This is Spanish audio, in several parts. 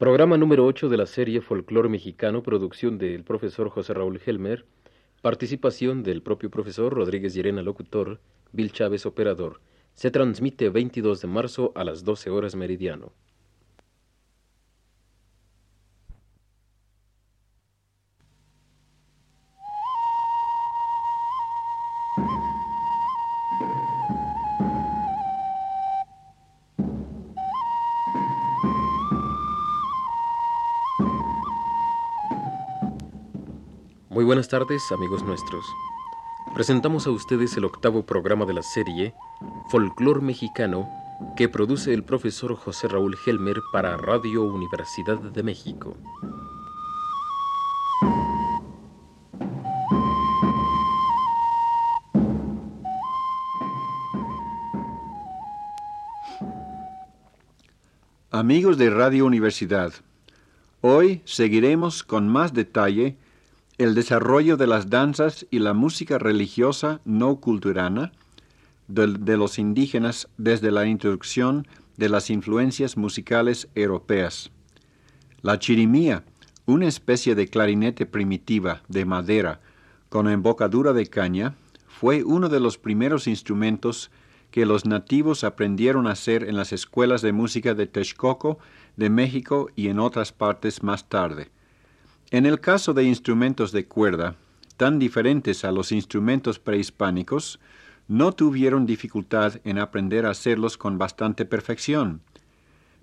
Programa número 8 de la serie Folclor Mexicano, producción del profesor José Raúl Helmer, participación del propio profesor Rodríguez Llerena, locutor, Bill Chávez, operador. Se transmite 22 de marzo a las 12 horas meridiano. Muy buenas tardes, amigos nuestros. Presentamos a ustedes el octavo programa de la serie Folclor Mexicano que produce el profesor José Raúl Helmer para Radio Universidad de México. Amigos de Radio Universidad, hoy seguiremos con más detalle el desarrollo de las danzas y la música religiosa no culturana de, de, los indígenas desde la introducción de las influencias musicales europeas. La chirimía, una especie de clarinete primitiva de madera con embocadura de caña, fue uno de los primeros instrumentos que los nativos aprendieron a hacer en las escuelas de música de Texcoco, de México y en otras partes más tarde. En el caso de instrumentos de cuerda, tan diferentes a los instrumentos prehispánicos, no tuvieron dificultad en aprender a hacerlos con bastante perfección.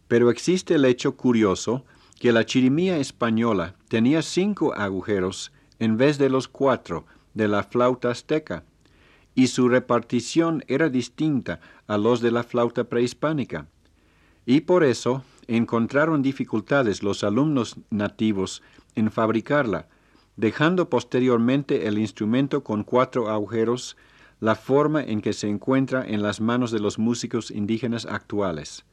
Pero existe el hecho curioso que la chirimía española tenía cinco agujeros en vez de los cuatro de la flauta azteca, y su repartición era distinta a los de la flauta prehispánica. Y por eso encontraron dificultades los alumnos nativos en fabricarla, dejando posteriormente el instrumento con cuatro agujeros, la forma en que se encuentra en las manos de los músicos indígenas actuales.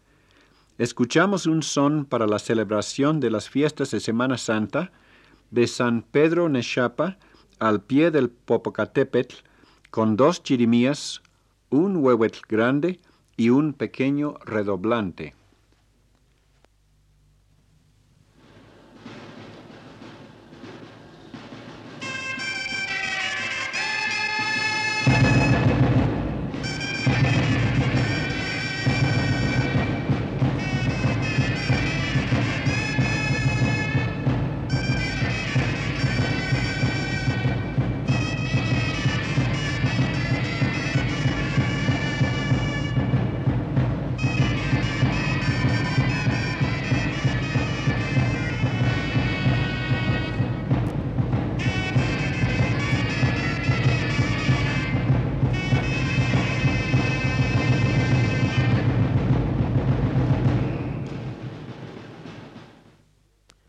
Escuchamos un son para la celebración de las fiestas de Semana Santa de San Pedro Nechapa al pie del Popocatépetl con dos chirimías, un huehuetl grande y un pequeño redoblante.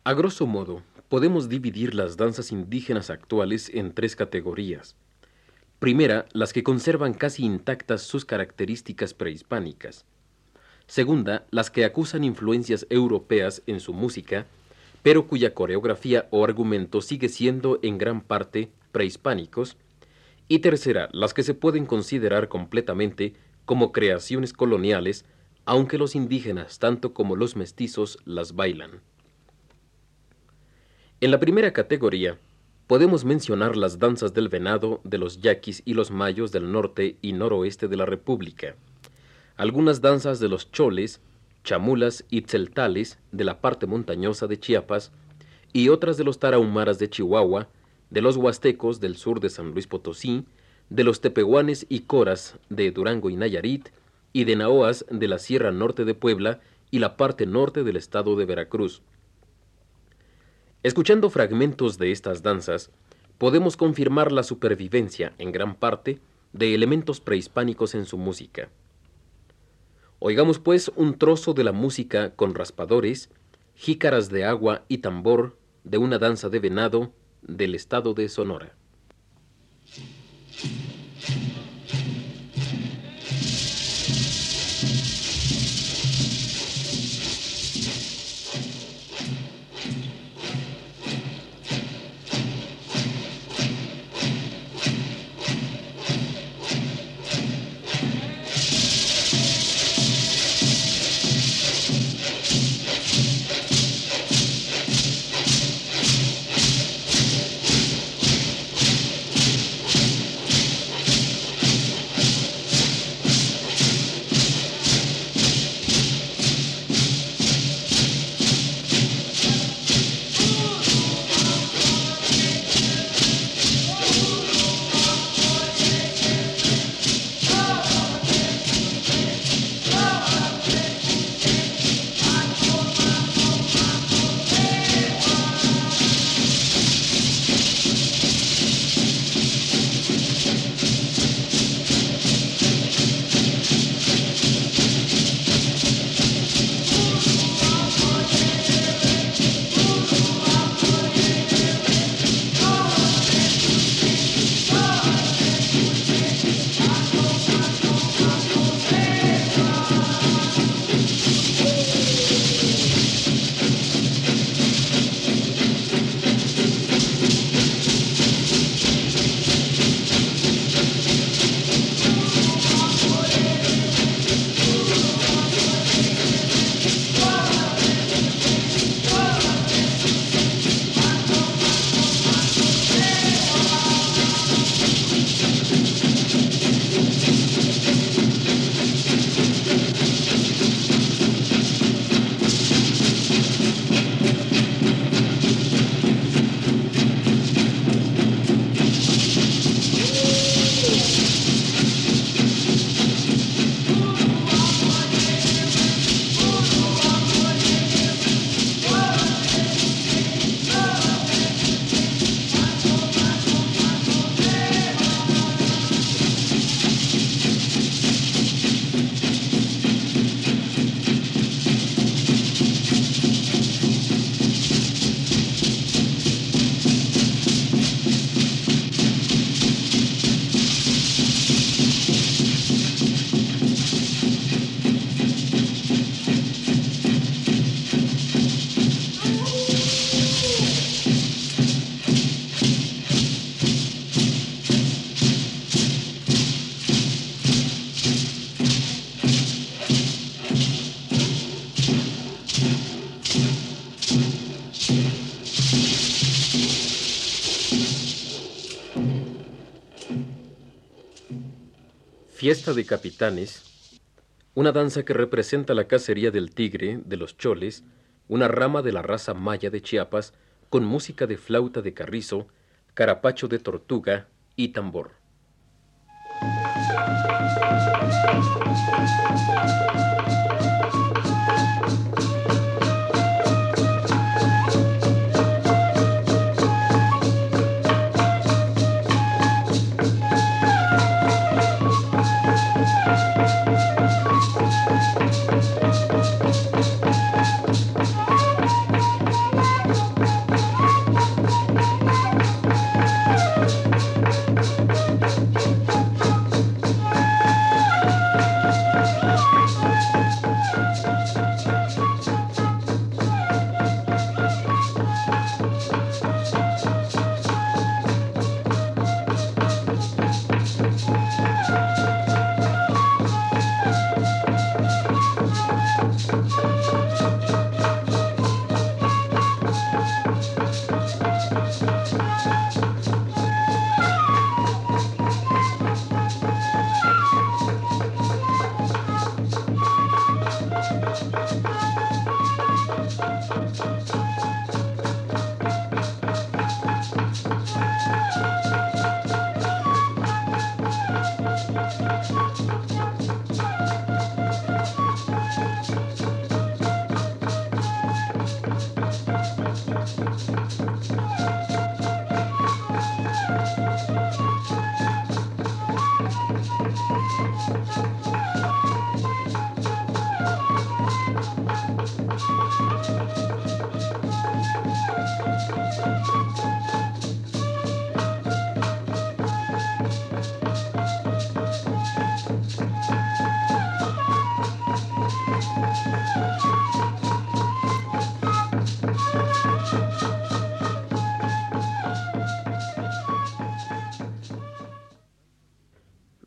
A grosso modo, podemos dividir las danzas indígenas actuales en tres categorías. Primera, las que conservan casi intactas sus características prehispánicas. Segunda, las que acusan influencias europeas en su música, pero cuya coreografía o argumento sigue siendo en gran parte prehispánicos. Y tercera, las que se pueden considerar completamente como creaciones coloniales, aunque los indígenas tanto como los mestizos las bailan. En la primera categoría, podemos mencionar las danzas del venado de los yaquis y los mayos del norte y noroeste de la República, algunas danzas de los choles, chamulas y tzeltales de la parte montañosa de Chiapas, y otras de los tarahumaras de Chihuahua, de los huastecos del sur de San Luis Potosí, de los tepehuanes y coras de Durango y Nayarit, y de naoas de la Sierra Norte de Puebla y la parte norte del estado de Veracruz. Escuchando fragmentos de estas danzas, podemos confirmar la supervivencia, en gran parte, de elementos prehispánicos en su música. Oigamos pues un trozo de la música con raspadores, jícaras de agua y tambor de una danza de venado del estado de Sonora. Fiesta de Capitanes, una danza que representa la cacería del tigre, de los choles, una rama de la raza maya de Chiapas, con música de flauta de carrizo, carapacho de tortuga y tambor.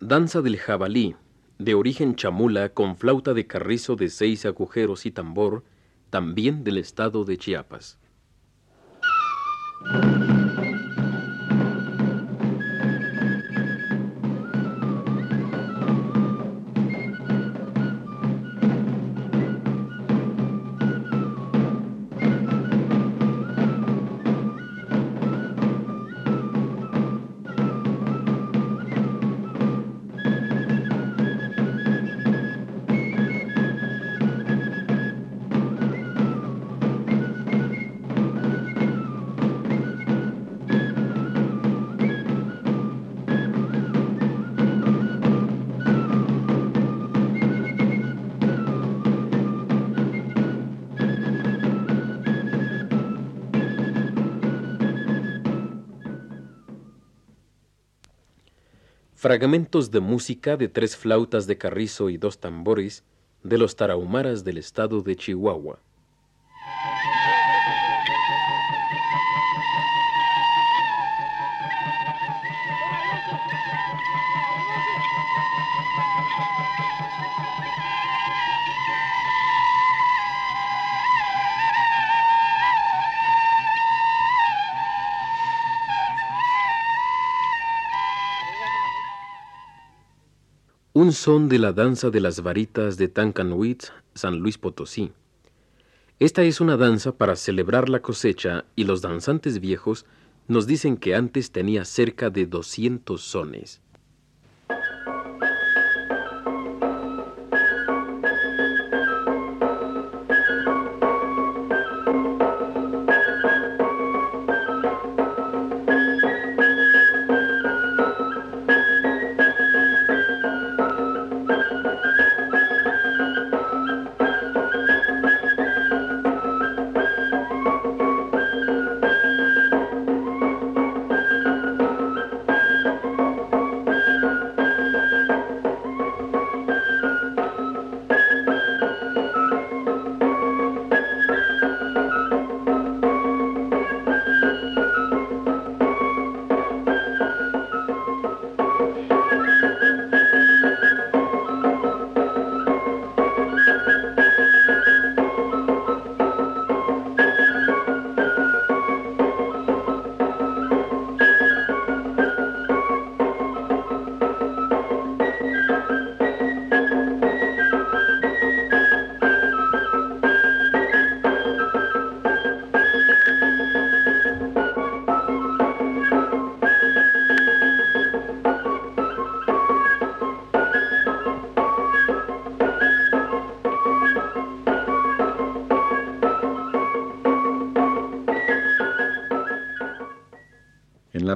Danza del jabalí, de origen chamula con flauta de carrizo de seis agujeros y tambor, también del estado de Chiapas. Fragmentos de música de tres flautas de carrizo y dos tambores de los tarahumaras del estado de Chihuahua. Un son de la danza de las varitas de Tancanwitz, San Luis Potosí. Esta es una danza para celebrar la cosecha y los danzantes viejos nos dicen que antes tenía cerca de 200 sones.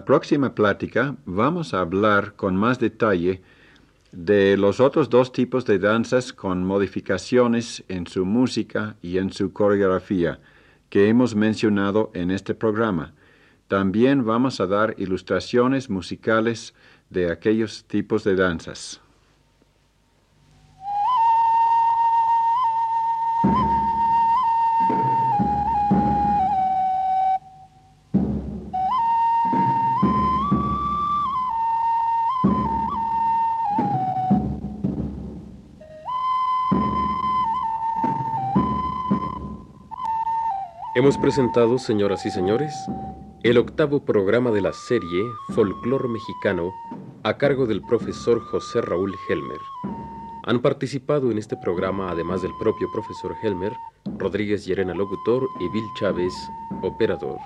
La próxima plática vamos a hablar con más detalle de los otros dos tipos de danzas con modificaciones en su música y en su coreografía que hemos mencionado en este programa. También vamos a dar ilustraciones musicales de aquellos tipos de danzas. Hemos presentado, señoras y señores, el octavo programa de la serie Folclor Mexicano a cargo del profesor José Raúl Helmer. Han participado en este programa, además del propio profesor Helmer, Rodríguez Llerena Locutor y Bill Chávez, operador.